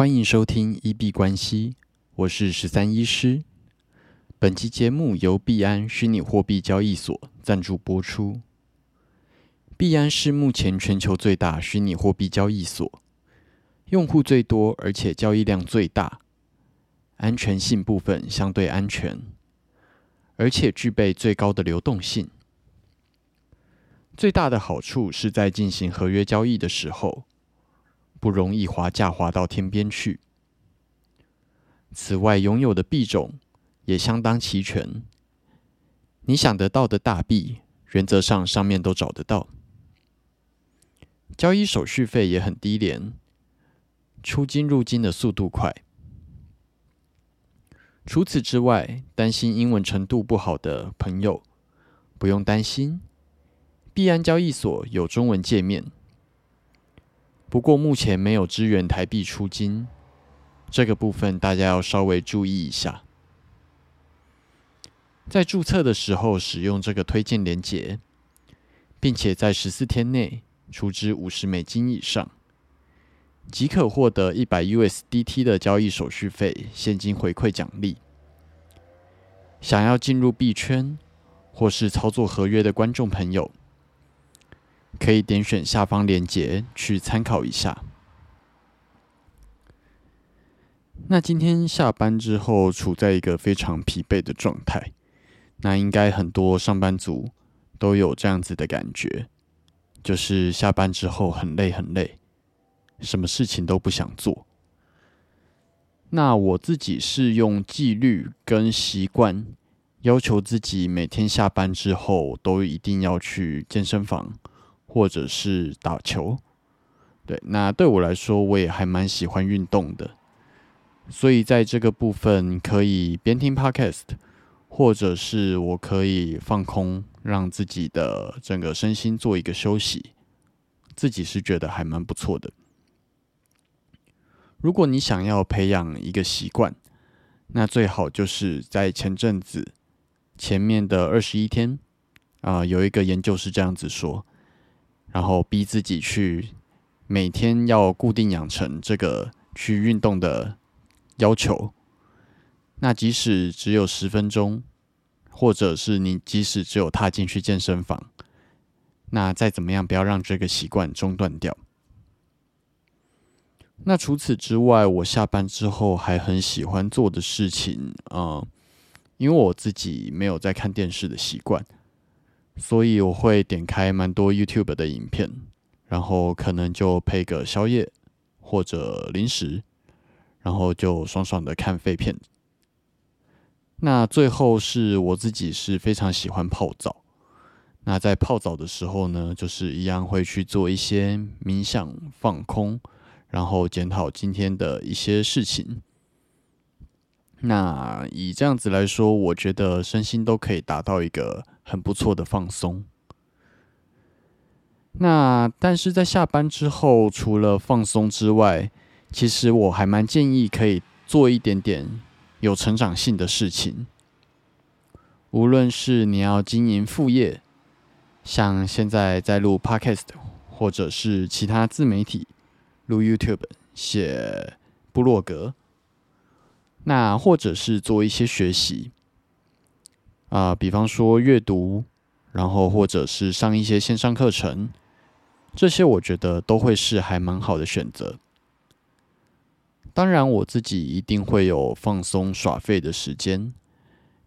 欢迎收听一币关系，我是十三医师。本期节目由币安虚拟货币交易所赞助播出。币安是目前全球最大虚拟货币交易所，用户最多，而且交易量最大，安全性部分相对安全，而且具备最高的流动性。最大的好处是在进行合约交易的时候。不容易滑价滑到天边去。此外，拥有的币种也相当齐全，你想得到的大币，原则上上面都找得到。交易手续费也很低廉，出金入金的速度快。除此之外，担心英文程度不好的朋友不用担心，币安交易所有中文界面。不过目前没有支援台币出金，这个部分大家要稍微注意一下。在注册的时候使用这个推荐连结，并且在十四天内出资五十美金以上，即可获得一百 USDT 的交易手续费现金回馈奖励。想要进入币圈或是操作合约的观众朋友。可以点选下方链接去参考一下。那今天下班之后处在一个非常疲惫的状态，那应该很多上班族都有这样子的感觉，就是下班之后很累很累，什么事情都不想做。那我自己是用纪律跟习惯，要求自己每天下班之后都一定要去健身房。或者是打球，对，那对我来说，我也还蛮喜欢运动的，所以在这个部分可以边听 podcast，或者是我可以放空，让自己的整个身心做一个休息，自己是觉得还蛮不错的。如果你想要培养一个习惯，那最好就是在前阵子前面的二十一天啊，有一个研究是这样子说。然后逼自己去每天要固定养成这个去运动的要求。那即使只有十分钟，或者是你即使只有踏进去健身房，那再怎么样，不要让这个习惯中断掉。那除此之外，我下班之后还很喜欢做的事情啊，因为我自己没有在看电视的习惯。所以我会点开蛮多 YouTube 的影片，然后可能就配个宵夜或者零食，然后就爽爽的看废片。那最后是我自己是非常喜欢泡澡。那在泡澡的时候呢，就是一样会去做一些冥想放空，然后检讨今天的一些事情。那以这样子来说，我觉得身心都可以达到一个。很不错的放松。那但是在下班之后，除了放松之外，其实我还蛮建议可以做一点点有成长性的事情。无论是你要经营副业，像现在在录 Podcast，或者是其他自媒体录 YouTube、写部落格，那或者是做一些学习。啊，比方说阅读，然后或者是上一些线上课程，这些我觉得都会是还蛮好的选择。当然，我自己一定会有放松耍废的时间，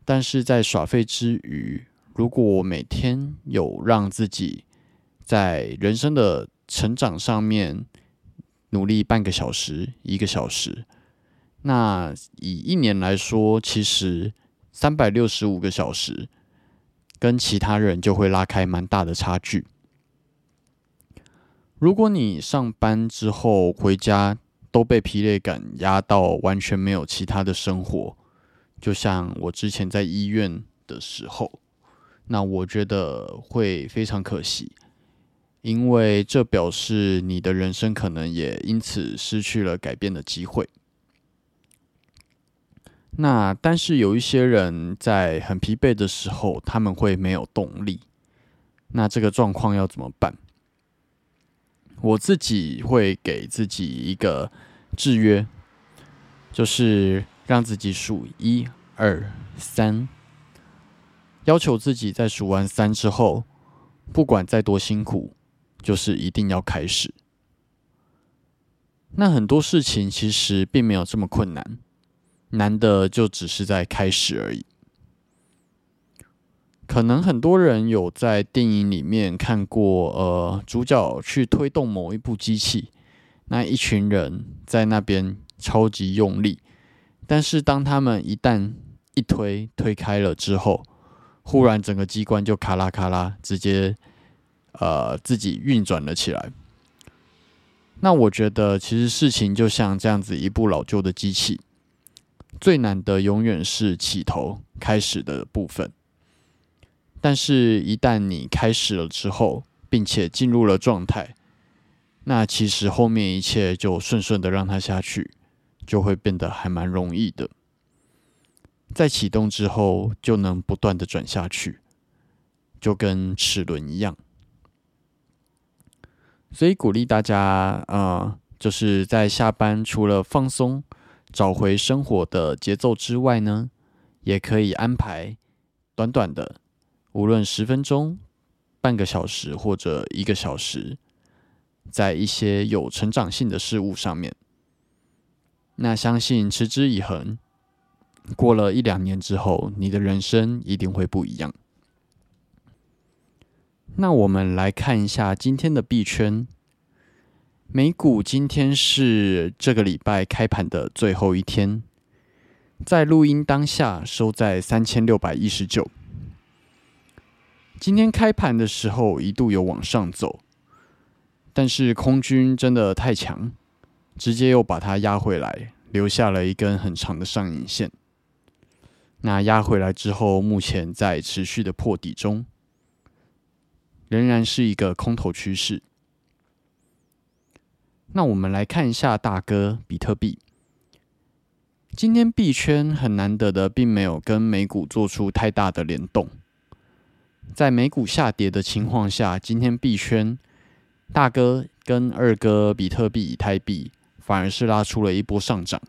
但是在耍废之余，如果我每天有让自己在人生的成长上面努力半个小时、一个小时，那以一年来说，其实。三百六十五个小时，跟其他人就会拉开蛮大的差距。如果你上班之后回家都被疲累感压到，完全没有其他的生活，就像我之前在医院的时候，那我觉得会非常可惜，因为这表示你的人生可能也因此失去了改变的机会。那但是有一些人在很疲惫的时候，他们会没有动力。那这个状况要怎么办？我自己会给自己一个制约，就是让自己数一二三，要求自己在数完三之后，不管再多辛苦，就是一定要开始。那很多事情其实并没有这么困难，难的就只是在开始而已。可能很多人有在电影里面看过，呃，主角去推动某一部机器，那一群人在那边超级用力，但是当他们一旦一推推开了之后，忽然整个机关就咔啦咔啦，直接呃自己运转了起来。那我觉得其实事情就像这样子一部老旧的机器，最难的永远是起头开始的部分。但是，一旦你开始了之后，并且进入了状态，那其实后面一切就顺顺的让它下去，就会变得还蛮容易的。在启动之后，就能不断的转下去，就跟齿轮一样。所以鼓励大家，呃，就是在下班除了放松、找回生活的节奏之外呢，也可以安排短短的。无论十分钟、半个小时或者一个小时，在一些有成长性的事物上面，那相信持之以恒，过了一两年之后，你的人生一定会不一样。那我们来看一下今天的币圈，美股今天是这个礼拜开盘的最后一天，在录音当下收在三千六百一十九。今天开盘的时候一度有往上走，但是空军真的太强，直接又把它压回来，留下了一根很长的上影线。那压回来之后，目前在持续的破底中，仍然是一个空头趋势。那我们来看一下大哥比特币，今天币圈很难得的，并没有跟美股做出太大的联动。在美股下跌的情况下，今天币圈大哥跟二哥比特币、以太币反而是拉出了一波上涨。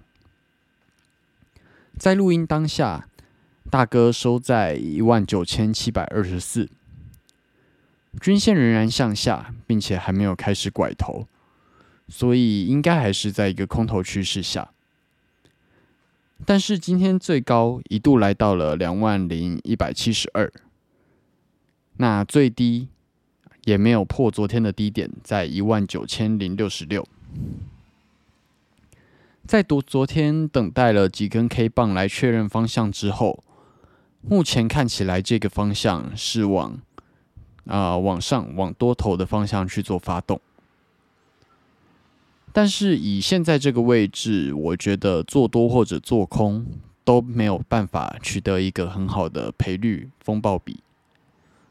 在录音当下，大哥收在一万九千七百二十四，均线仍然向下，并且还没有开始拐头，所以应该还是在一个空头趋势下。但是今天最高一度来到了两万零一百七十二。那最低也没有破昨天的低点，在一万九千零六十六。在昨昨天等待了几根 K 棒来确认方向之后，目前看起来这个方向是往啊往上往多头的方向去做发动。但是以现在这个位置，我觉得做多或者做空都没有办法取得一个很好的赔率风暴比。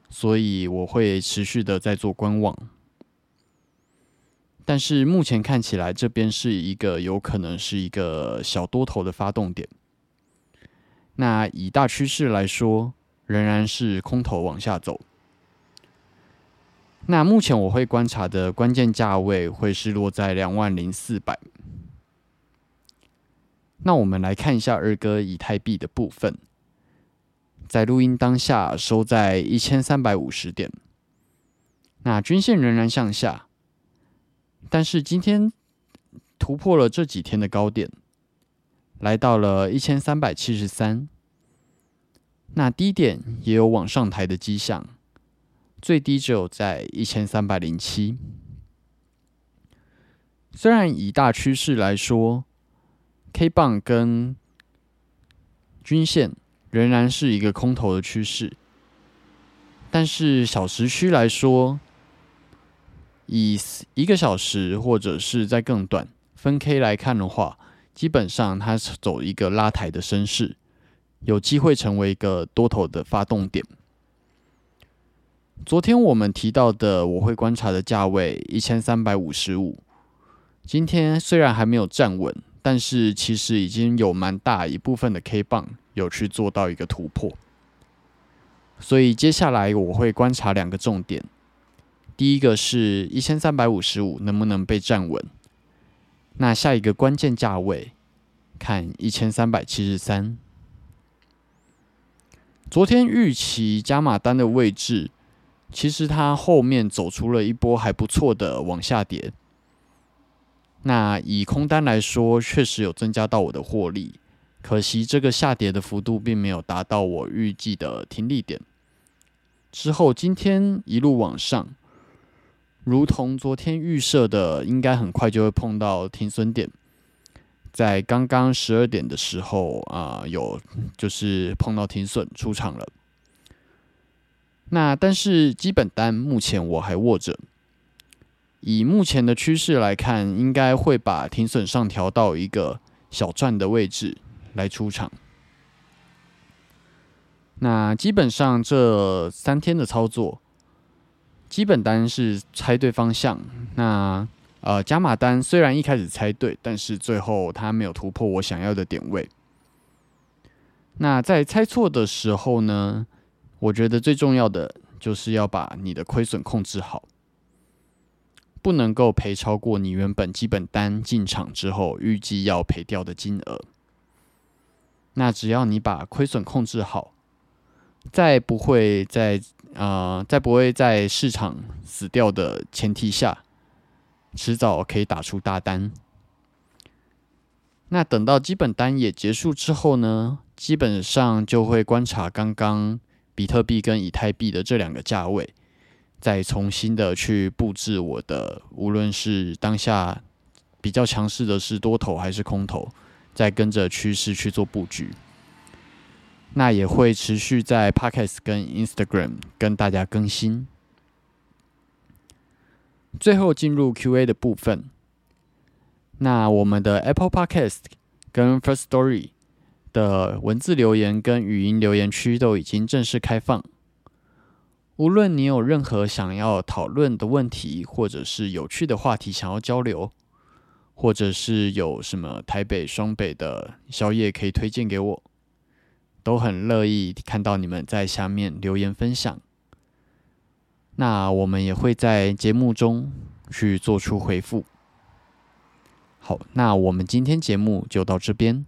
所以我会持续的在做观望，但是目前看起来这边是一个有可能是一个小多头的发动点。那以大趋势来说，仍然是空头往下走。那目前我会观察的关键价位会是落在两万零四百。那我们来看一下二哥以太币的部分。在录音当下收在一千三百五十点，那均线仍然向下，但是今天突破了这几天的高点，来到了一千三百七十三，那低点也有往上抬的迹象，最低只有在一千三百零七。虽然以大趋势来说，K 棒跟均线。仍然是一个空头的趋势，但是小时区来说，以一个小时或者是在更短分 K 来看的话，基本上它是走一个拉抬的升势，有机会成为一个多头的发动点。昨天我们提到的我会观察的价位一千三百五十五，今天虽然还没有站稳，但是其实已经有蛮大一部分的 K 棒。有去做到一个突破，所以接下来我会观察两个重点。第一个是一千三百五十五能不能被站稳，那下一个关键价位看一千三百七十三。昨天预期加码单的位置，其实它后面走出了一波还不错的往下跌。那以空单来说，确实有增加到我的获利，可惜这个下跌的幅度并没有达到我预计的停利点。之后今天一路往上，如同昨天预设的，应该很快就会碰到停损点。在刚刚十二点的时候啊，有就是碰到停损出场了。那但是基本单目前我还握着，以目前的趋势来看，应该会把停损上调到一个小赚的位置来出场。那基本上这三天的操作，基本单是猜对方向。那呃，加码单虽然一开始猜对，但是最后它没有突破我想要的点位。那在猜错的时候呢，我觉得最重要的就是要把你的亏损控制好，不能够赔超过你原本基本单进场之后预计要赔掉的金额。那只要你把亏损控制好，在不会在呃在不会在市场死掉的前提下。迟早可以打出大单。那等到基本单也结束之后呢，基本上就会观察刚刚比特币跟以太币的这两个价位，再重新的去布置我的，无论是当下比较强势的是多头还是空头，再跟着趋势去做布局。那也会持续在 Podcast 跟 Instagram 跟大家更新。最后进入 Q&A 的部分。那我们的 Apple Podcast 跟 First Story 的文字留言跟语音留言区都已经正式开放。无论你有任何想要讨论的问题，或者是有趣的话题想要交流，或者是有什么台北、双北的宵夜可以推荐给我，都很乐意看到你们在下面留言分享。那我们也会在节目中去做出回复。好，那我们今天节目就到这边。